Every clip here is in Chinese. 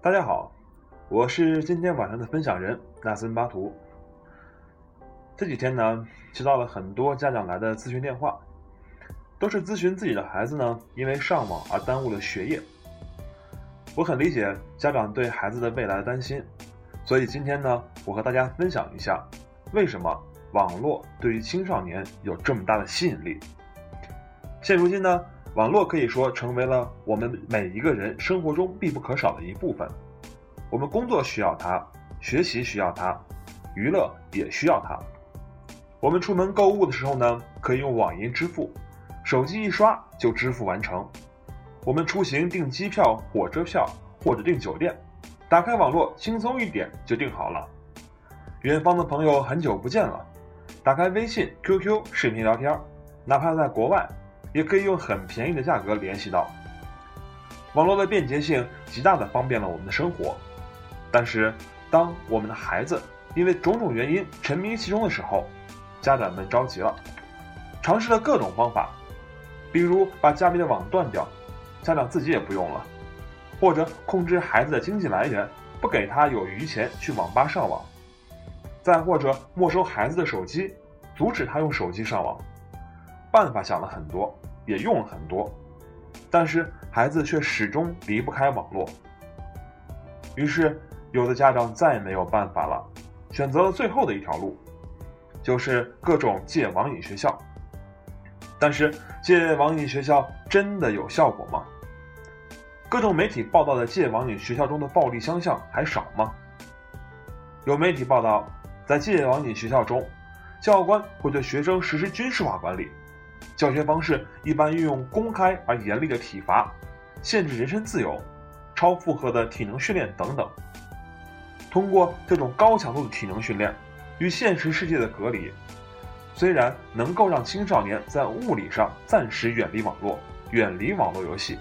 大家好，我是今天晚上的分享人纳森巴图。这几天呢，接到了很多家长来的咨询电话，都是咨询自己的孩子呢，因为上网而耽误了学业。我很理解家长对孩子的未来的担心，所以今天呢，我和大家分享一下，为什么网络对于青少年有这么大的吸引力。现如今呢。网络可以说成为了我们每一个人生活中必不可少的一部分。我们工作需要它，学习需要它，娱乐也需要它。我们出门购物的时候呢，可以用网银支付，手机一刷就支付完成。我们出行订机票、火车票或者订酒店，打开网络轻松一点就订好了。远方的朋友很久不见了，打开微信、QQ 视频聊天，哪怕在国外。也可以用很便宜的价格联系到。网络的便捷性极大的方便了我们的生活，但是当我们的孩子因为种种原因沉迷其中的时候，家长们着急了，尝试了各种方法，比如把家里的网断掉，家长自己也不用了，或者控制孩子的经济来源，不给他有余钱去网吧上网，再或者没收孩子的手机，阻止他用手机上网。办法想了很多，也用了很多，但是孩子却始终离不开网络。于是，有的家长再也没有办法了，选择了最后的一条路，就是各种戒网瘾学校。但是，戒网瘾学校真的有效果吗？各种媒体报道的戒网瘾学校中的暴力相向还少吗？有媒体报道，在戒网瘾学校中，教官会对学生实施军事化管理。教学方式一般运用公开而严厉的体罚，限制人身自由，超负荷的体能训练等等。通过这种高强度的体能训练，与现实世界的隔离，虽然能够让青少年在物理上暂时远离网络，远离网络游戏，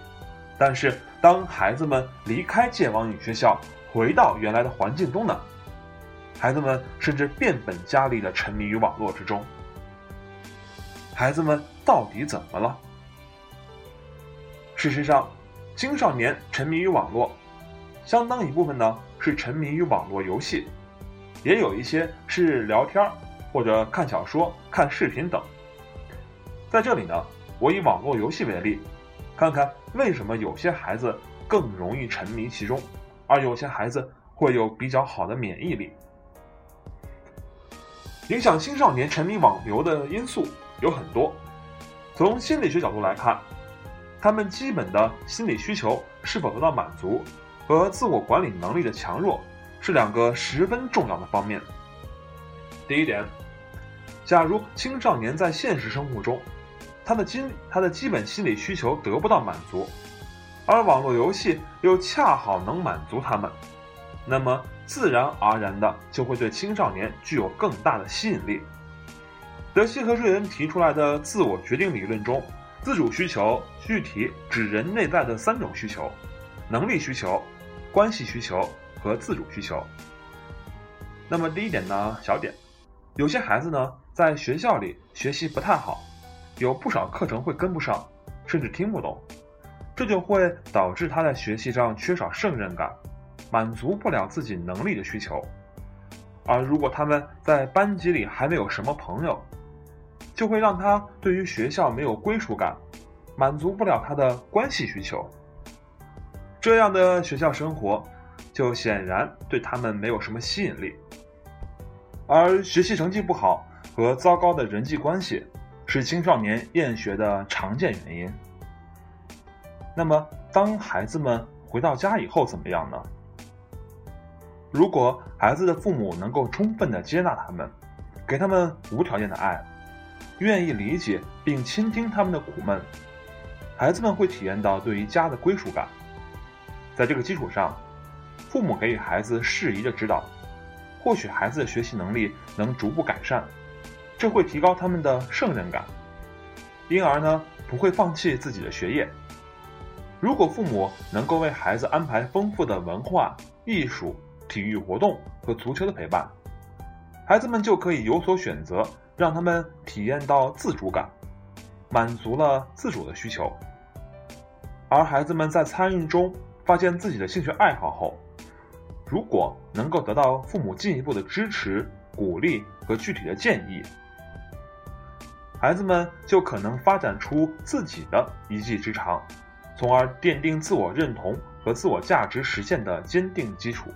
但是当孩子们离开戒网瘾学校，回到原来的环境中呢？孩子们甚至变本加厉地沉迷于网络之中。孩子们到底怎么了？事实上，青少年沉迷于网络，相当一部分呢是沉迷于网络游戏，也有一些是聊天或者看小说、看视频等。在这里呢，我以网络游戏为例，看看为什么有些孩子更容易沉迷其中，而有些孩子会有比较好的免疫力。影响青少年沉迷网游的因素。有很多，从心理学角度来看，他们基本的心理需求是否得到满足，和自我管理能力的强弱是两个十分重要的方面。第一点，假如青少年在现实生活中，他的基他的基本心理需求得不到满足，而网络游戏又恰好能满足他们，那么自然而然的就会对青少年具有更大的吸引力。德西和瑞恩提出来的自我决定理论中，自主需求具体指人内在的三种需求：能力需求、关系需求和自主需求。那么第一点呢，小点，有些孩子呢在学校里学习不太好，有不少课程会跟不上，甚至听不懂，这就会导致他在学习上缺少胜任感，满足不了自己能力的需求。而如果他们在班级里还没有什么朋友，就会让他对于学校没有归属感，满足不了他的关系需求。这样的学校生活，就显然对他们没有什么吸引力。而学习成绩不好和糟糕的人际关系，是青少年厌学的常见原因。那么，当孩子们回到家以后怎么样呢？如果孩子的父母能够充分的接纳他们，给他们无条件的爱。愿意理解并倾听他们的苦闷，孩子们会体验到对于家的归属感。在这个基础上，父母给予孩子适宜的指导，或许孩子的学习能力能逐步改善，这会提高他们的胜任感，因而呢不会放弃自己的学业。如果父母能够为孩子安排丰富的文化、艺术、体育活动和足球的陪伴，孩子们就可以有所选择。让他们体验到自主感，满足了自主的需求。而孩子们在参与中发现自己的兴趣爱好后，如果能够得到父母进一步的支持、鼓励和具体的建议，孩子们就可能发展出自己的一技之长，从而奠定自我认同和自我价值实现的坚定基础。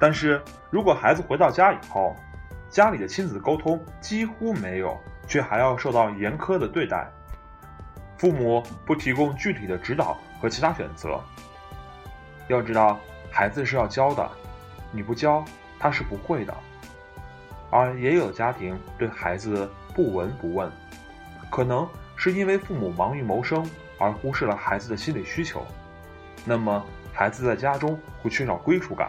但是如果孩子回到家以后，家里的亲子沟通几乎没有，却还要受到严苛的对待，父母不提供具体的指导和其他选择，要知道。孩子是要教的，你不教他是不会的。而也有家庭对孩子不闻不问，可能是因为父母忙于谋生而忽视了孩子的心理需求。那么孩子在家中会缺少归属感，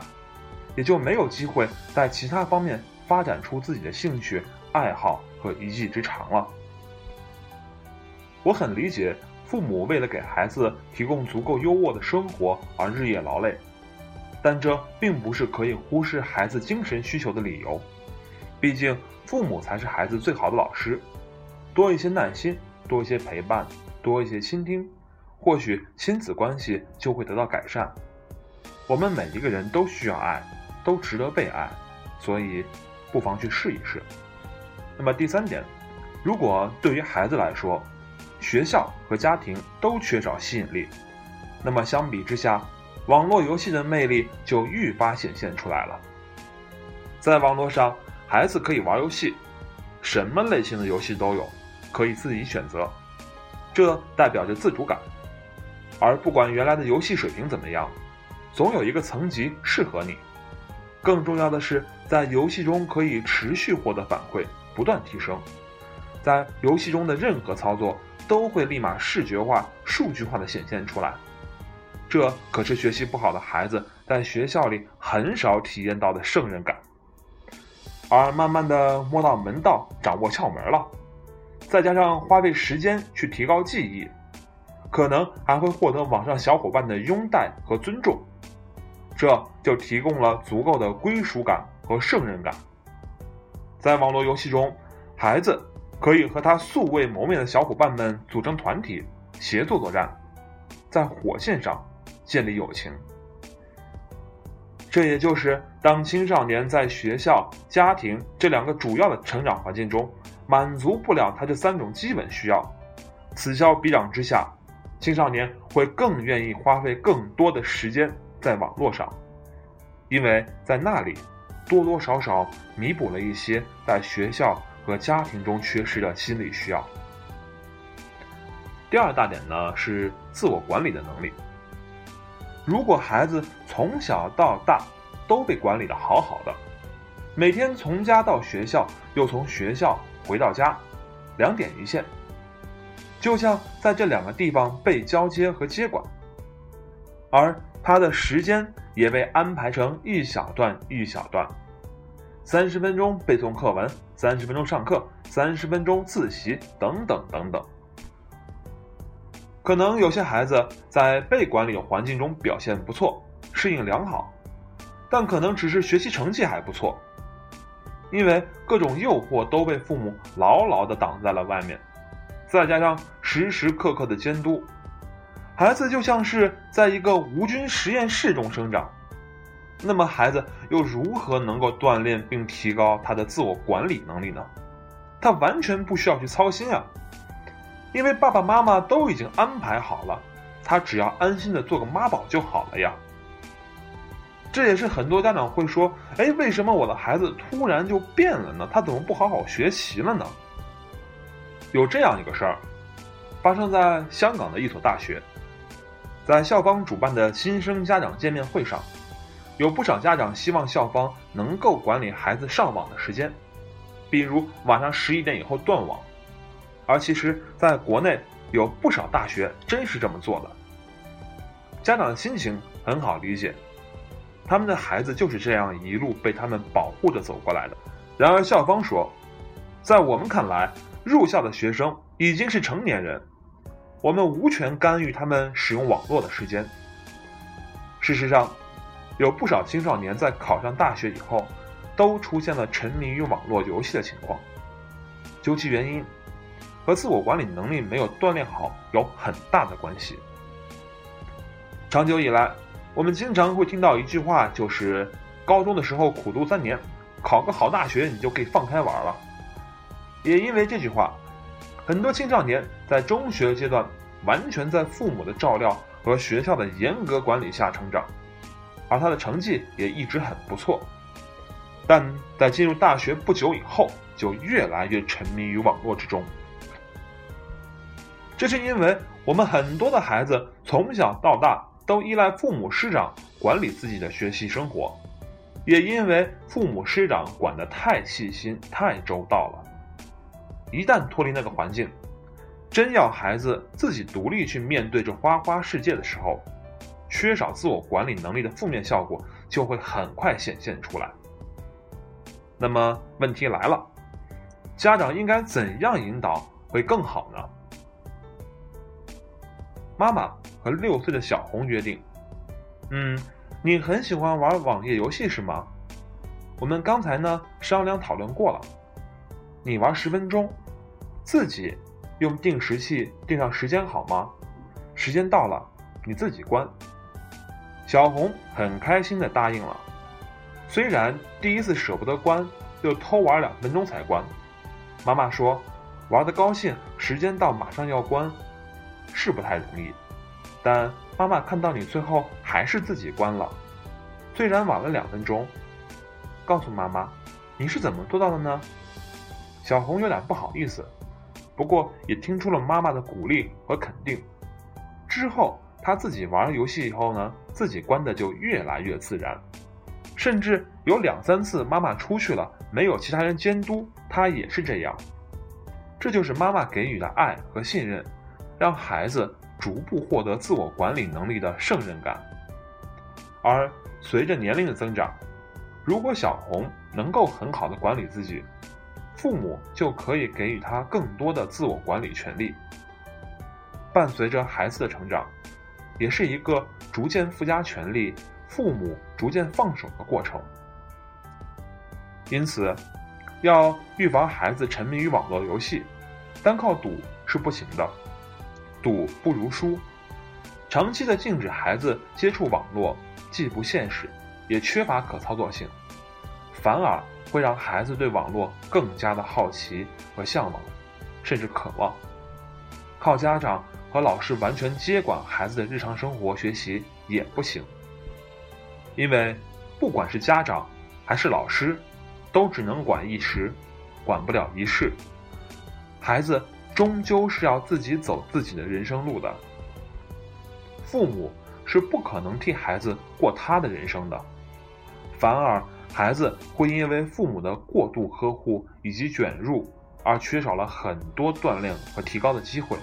也就没有机会在其他方面发展出自己的兴趣爱好和一技之长了。我很理解父母为了给孩子提供足够优渥的生活而日夜劳累。但这并不是可以忽视孩子精神需求的理由，毕竟父母才是孩子最好的老师。多一些耐心，多一些陪伴，多一些倾听，或许亲子关系就会得到改善。我们每一个人都需要爱，都值得被爱，所以不妨去试一试。那么第三点，如果对于孩子来说，学校和家庭都缺少吸引力，那么相比之下。网络游戏的魅力就愈发显现出来了。在网络上，孩子可以玩游戏，什么类型的游戏都有，可以自己选择，这代表着自主感。而不管原来的游戏水平怎么样，总有一个层级适合你。更重要的是，在游戏中可以持续获得反馈，不断提升。在游戏中的任何操作都会立马视觉化、数据化的显现出来。这可是学习不好的孩子在学校里很少体验到的胜任感，而慢慢的摸到门道，掌握窍门了，再加上花费时间去提高技艺，可能还会获得网上小伙伴的拥戴和尊重，这就提供了足够的归属感和胜任感。在网络游戏中，孩子可以和他素未谋面的小伙伴们组成团体，协作作战，在火线上。建立友情，这也就是当青少年在学校、家庭这两个主要的成长环境中满足不了他这三种基本需要，此消彼长之下，青少年会更愿意花费更多的时间在网络上，因为在那里多多少少弥补了一些在学校和家庭中缺失的心理需要。第二大点呢是自我管理的能力。如果孩子从小到大都被管理的好好的，每天从家到学校，又从学校回到家，两点一线，就像在这两个地方被交接和接管，而他的时间也被安排成一小段一小段，三十分钟背诵课文，三十分钟上课，三十分钟自习，等等等等。可能有些孩子在被管理环境中表现不错，适应良好，但可能只是学习成绩还不错，因为各种诱惑都被父母牢牢的挡在了外面，再加上时时刻刻的监督，孩子就像是在一个无菌实验室中生长，那么孩子又如何能够锻炼并提高他的自我管理能力呢？他完全不需要去操心啊。因为爸爸妈妈都已经安排好了，他只要安心的做个妈宝就好了呀。这也是很多家长会说：“哎，为什么我的孩子突然就变了呢？他怎么不好好学习了呢？”有这样一个事儿，发生在香港的一所大学，在校方主办的新生家长见面会上，有不少家长希望校方能够管理孩子上网的时间，比如晚上十一点以后断网。而其实，在国内有不少大学真是这么做的。家长的心情很好理解，他们的孩子就是这样一路被他们保护着走过来的。然而，校方说，在我们看来，入校的学生已经是成年人，我们无权干预他们使用网络的时间。事实上，有不少青少年在考上大学以后，都出现了沉迷于网络游戏的情况。究其原因。和自我管理能力没有锻炼好有很大的关系。长久以来，我们经常会听到一句话，就是高中的时候苦读三年，考个好大学你就可以放开玩了。也因为这句话，很多青少年在中学阶段完全在父母的照料和学校的严格管理下成长，而他的成绩也一直很不错。但在进入大学不久以后，就越来越沉迷于网络之中。这是因为我们很多的孩子从小到大都依赖父母师长管理自己的学习生活，也因为父母师长管得太细心、太周到了。一旦脱离那个环境，真要孩子自己独立去面对这花花世界的时候，缺少自我管理能力的负面效果就会很快显现出来。那么问题来了，家长应该怎样引导会更好呢？妈妈和六岁的小红约定：“嗯，你很喜欢玩网页游戏是吗？我们刚才呢商量讨论过了，你玩十分钟，自己用定时器定上时间好吗？时间到了，你自己关。”小红很开心的答应了，虽然第一次舍不得关，又偷玩两分钟才关。妈妈说：“玩的高兴，时间到马上要关。”是不太容易，但妈妈看到你最后还是自己关了，虽然晚了两分钟。告诉妈妈，你是怎么做到的呢？小红有点不好意思，不过也听出了妈妈的鼓励和肯定。之后，她自己玩游戏以后呢，自己关的就越来越自然，甚至有两三次妈妈出去了，没有其他人监督，她也是这样。这就是妈妈给予的爱和信任。让孩子逐步获得自我管理能力的胜任感，而随着年龄的增长，如果小红能够很好的管理自己，父母就可以给予他更多的自我管理权利。伴随着孩子的成长，也是一个逐渐附加权利、父母逐渐放手的过程。因此，要预防孩子沉迷于网络游戏，单靠赌是不行的。赌不如输，长期的禁止孩子接触网络，既不现实，也缺乏可操作性，反而会让孩子对网络更加的好奇和向往，甚至渴望。靠家长和老师完全接管孩子的日常生活学习也不行，因为不管是家长还是老师，都只能管一时，管不了一世。孩子。终究是要自己走自己的人生路的，父母是不可能替孩子过他的人生的，反而孩子会因为父母的过度呵护以及卷入，而缺少了很多锻炼和提高的机会。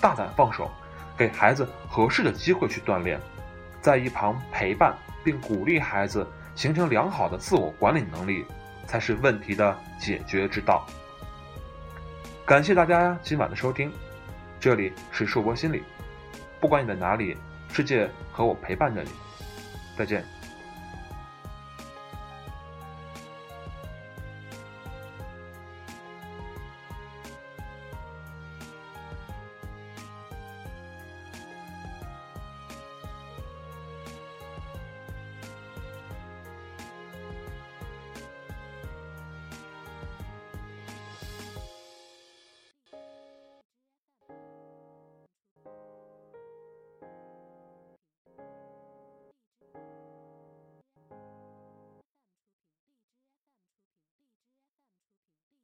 大胆放手，给孩子合适的机会去锻炼，在一旁陪伴并鼓励孩子形成良好的自我管理能力，才是问题的解决之道。感谢大家今晚的收听，这里是硕博心理，不管你在哪里，世界和我陪伴着你，再见。